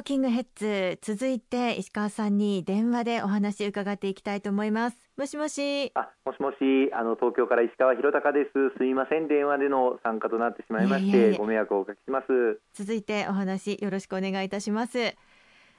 ーキングヘッズ続いて石川さんに電話でお話伺っていきたいと思います。もしもし。あもしもし。あの東京から石川博隆です。すみません。電話での参加となってしまいましてご迷惑をおかけします。続いてお話よろしくお願いいたします。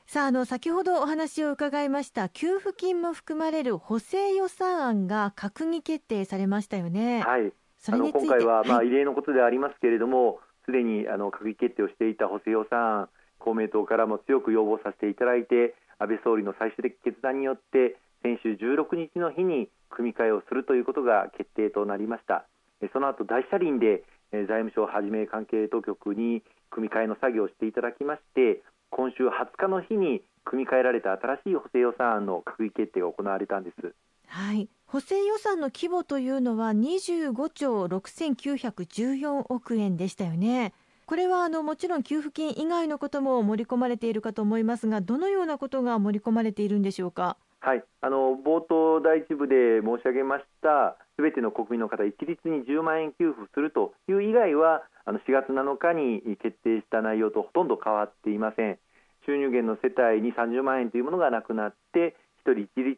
さああの先ほどお話を伺いました給付金も含まれる補正予算案が閣議決定されましたよね。はい。それについて。今回はまあ異例のことでありますけれども、す、で、にあの閣議決定をしていた補正予算案公明党からも強く要望させていただいて安倍総理の最終的決断によって先週16日の日に組み替えをするということが決定となりました。その後大車輪で財務省はじめ関係当局に組み替えの作業をしていただきまして今週20日の日に組み替えられた新しい補正予算案の閣議決定が行われたんです。はい。補正予算の規模というのは25兆6914億円でしたよね。これはあのもちろん給付金以外のことも盛り込まれているかと思いますが、どのようなことが盛り込まれているんでしょうか？はい、あの冒頭第一部で申し上げましたすべての国民の方一律に10万円給付するという以外はあの4月7日に決定した内容とほとんど変わっていません収入源の世帯に30万円というものがなくなって1人一律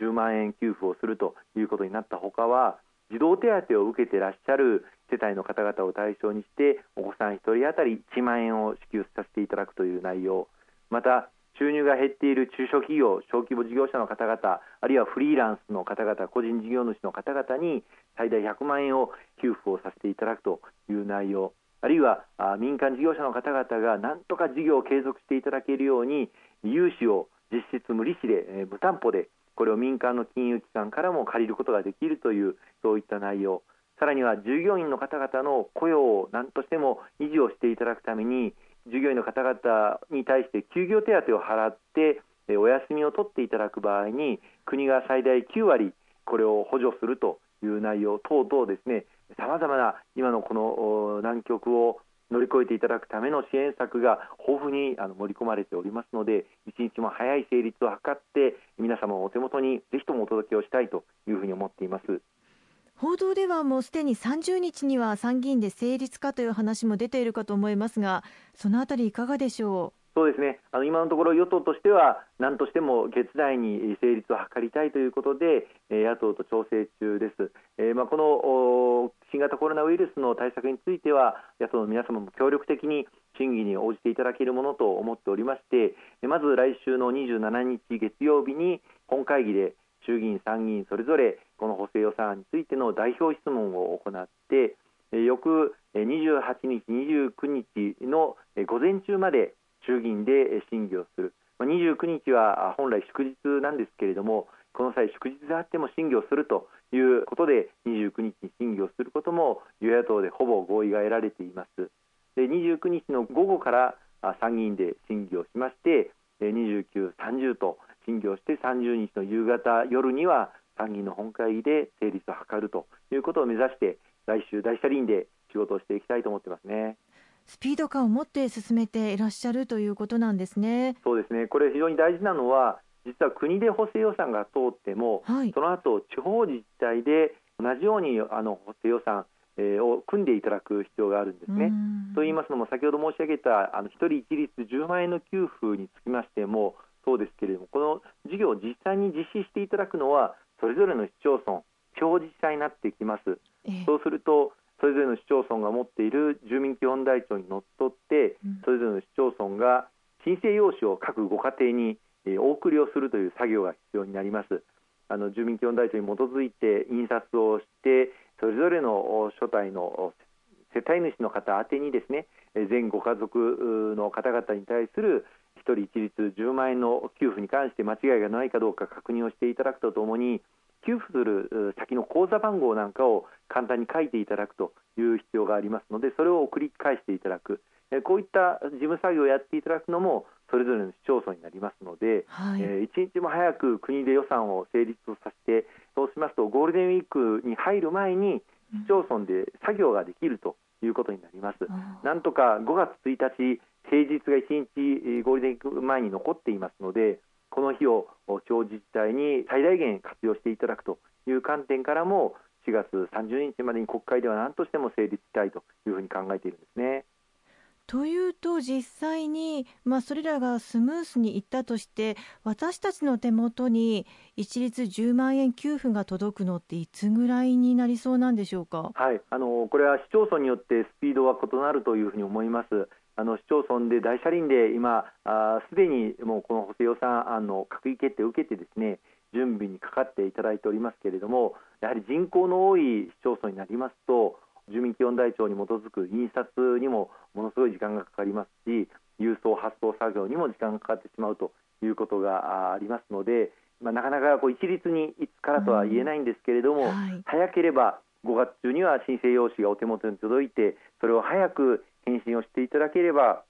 10万円給付をするということになったほかは児童手当を受けてらっしゃる世帯の方々を対象にしてお子さん1人当たり1万円を支給させていただくという内容。また収入が減っている中小企業小規模事業者の方々あるいはフリーランスの方々個人事業主の方々に最大100万円を給付をさせていただくという内容。あるいは民間事業者の方々が何とか事業を継続していただけるように融資を実質無利子で無担保でこれを民間の金融機関からも借りることができるというそういった内容。さらには従業員の方々の雇用を何としても維持をしていただくために従業員の方々に対して休業手当を払ってお休みを取っていただく場合に国が最大9割これを補助するという内容等々ですねさまざまな今のこの難局を乗り越えていただくための支援策が豊富にあの盛り込まれておりますので一日も早い成立を図って皆様のお手元にぜひともお届けをしたいというふうに思っています。報道ではもうすでに30日には参議院で成立かという話も出ているかと思いますが、そのあたりいかがでしょう？そうですねあの今のところ与党としては何としても月内に成立を図りたいということで野党と調整中です、えー、まあ、この新型コロナウイルスの対策については野党の皆様も協力的に審議に応じていただけるものと思っておりましてまず来週の27日月曜日に本会議で衆議院、参議院それぞれこの補正予算案についての代表質問を行って翌28日、29日の午前中まで衆議院で審議をする。29日は本来祝日なんですけれどもこの際祝日であっても審議をするということで29日に審議をすることも与野党でほぼ合意が得られていますで29日の午後から参議院で審議をしまして29、30と審議をして30日の夕方夜には参議院の本会議で成立を図るということを目指して来週大車輪で仕事をしていきたいと思ってますね。スピード感を持って進めていらっしゃるということなんですね。そうですね。これ非常に大事なのは実は国で補正予算が通っても、はい、その後地方自治体で同じようにあの補正予算を組んでいただく必要があるんですね。と言いますのも先ほど申し上げたあの1人一律10万円の給付につきましてもそうですけれどもこの事業を実際に実施していただくのはそれぞれの市町村地方自治体になってきます。そうするとそれぞれの市町村が持っている住民基本台帳にのっとって、それぞれの市町村が申請用紙を各ご家庭にお送りをするという作業が必要になります。あの住民基本台帳に基づいて印刷をしてそれぞれの所帯の世帯主の方宛にですね全ご家族の方々に対する1人一律10万円の給付に関して間違いがないかどうか確認をしていただくとともに給付する先の口座番号なんかを簡単に書いていただくという必要がありますのでそれを送り返していただく。こういった事務作業をやっていただくのもそれぞれの市町村になりますので、はい、えー、一日も早く国で予算を成立をさせてそうしますとゴールデンウィークに入る前に市町村で作業ができるということになります。うん、なんとか5月1日平日が1日ゴールデンウィーク前に残っていますのでこの日を地方自治体に最大限活用していただくという観点からも4月30日までに国会では何としても成立したいというふうに考えているんですね。というと実際に、まあ、それらがスムースにいったとして私たちの手元に一律10万円給付が届くのっていつぐらいになりそうなんでしょうか、はい、あのこれは市町村によってスピードは異なるというふうに思います。あの市町村で大車輪で今すでにもうこの補正予算案の閣議決定を受けてですね準備にかかっていただいておりますけれどもやはり人口の多い市町村になりますと住民基本台帳に基づく印刷にもものすごい時間がかかりますし郵送発送作業にも時間がかかってしまうということがありますので、まあ、なかなかこう一律にいつからとは言えないんですけれども、うんはい、早ければ5月中には申請用紙がお手元に届いてそれを早く返信をしていただければ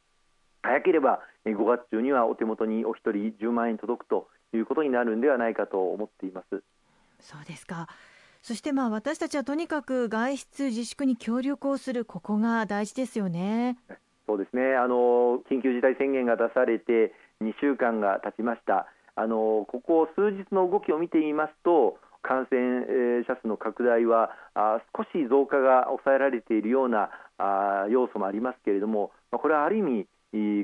早ければ5月中にはお手元にお一人10万円届くということになるんではないかと思っています。そうですかそしてまあ私たちはとにかく外出自粛に協力をするここが大事ですよね。そうですねあの緊急事態宣言が出されて2週間が経ちましたあのここ数日の動きを見てみますと感染者数の拡大は少し増加が抑えられているような要素もありますけれどもこれはある意味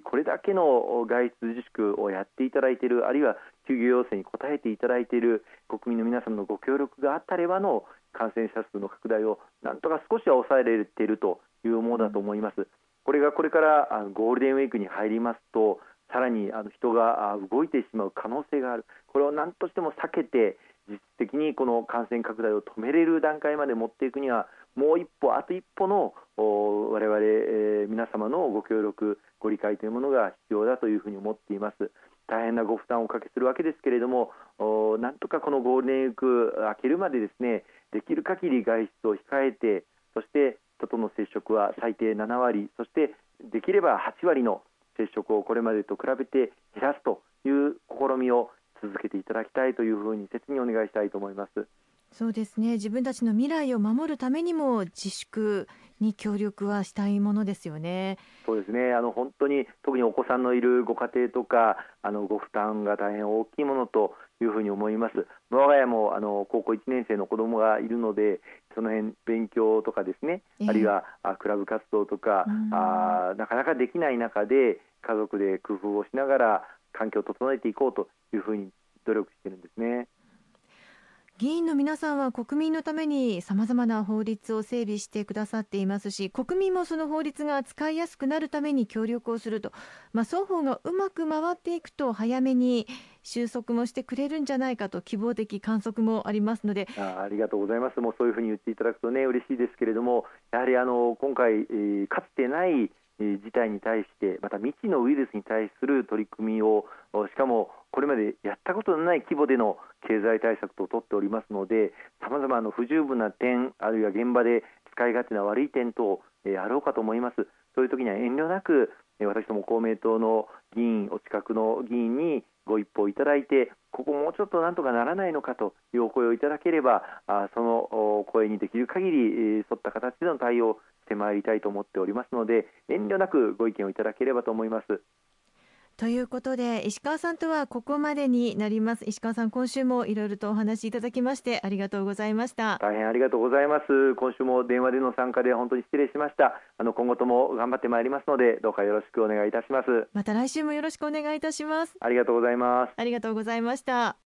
これだけの外出自粛をやっていただいているあるいは休業要請に応えていただいている国民の皆さんのご協力があったればの感染者数の拡大をなんとか少しは抑えられているというものだと思います。これがこれからゴールデンウィークに入りますとさらにあの人が動いてしまう可能性があるこれを何としても避けて実質的にこの感染拡大を止めれる段階まで持っていくにはもう一歩あと一歩の我々、え、皆様のご協力ご理解というものが必要だというふうに思っています。大変なご負担をおかけするわけですけれどもなんとかこのゴールデンウィーク明けるまでですねできる限り外出を控えてそして人との接触は最低7割そしてできれば8割の接触をこれまでと比べて減らすという試みを続けていただきたいというふうに切にお願いしたいと思います。そうですね自分たちの未来を守るためにも自粛に協力はしたいものですよね。そうですねあの本当に特にお子さんのいるご家庭とかあのご負担が大変大きいものというふうに思います。我が家もあの高校1年生の子供がいるのでその辺勉強とかですね、あるいはあクラブ活動とか、あなかなかできない中で家族で工夫をしながら環境を整えていこうというふうに努力しているんですね。議員の皆さんは国民のためにさまざまな法律を整備してくださっていますし国民もその法律が使いやすくなるために協力をすると、まあ、双方がうまく回っていくと早めに収束もしてくれるんじゃないかと希望的観測もありますので。あありがとうございます。もうそういうふうに言っていただくとね嬉しいですけれどもやはりあの今回、えー、かつてない事態に対してまた未知のウイルスに対する取り組みをしかもこれまでやったことのない規模での経済対策と取っておりますのでさまざまな不十分な点あるいは現場で使い勝手な悪い点等あろうかと思います。そういう時には遠慮なく私ども公明党の議員お近くの議員にご一報いただいてここもうちょっとなんとかならないのかというお声をいただければその声にできる限り沿った形での対応てまいりたいと思っておりますので遠慮なくご意見をいただければと思います。ということで石川さんとはここまでになります。石川さん今週もいろいろとお話しいただきましてありがとうございました。大変ありがとうございます。今週も電話での参加で本当に失礼しました。あの今後とも頑張ってまいりますのでどうかよろしくお願いいたします。また来週もよろしくお願いいたします。ありがとうございます。ありがとうございました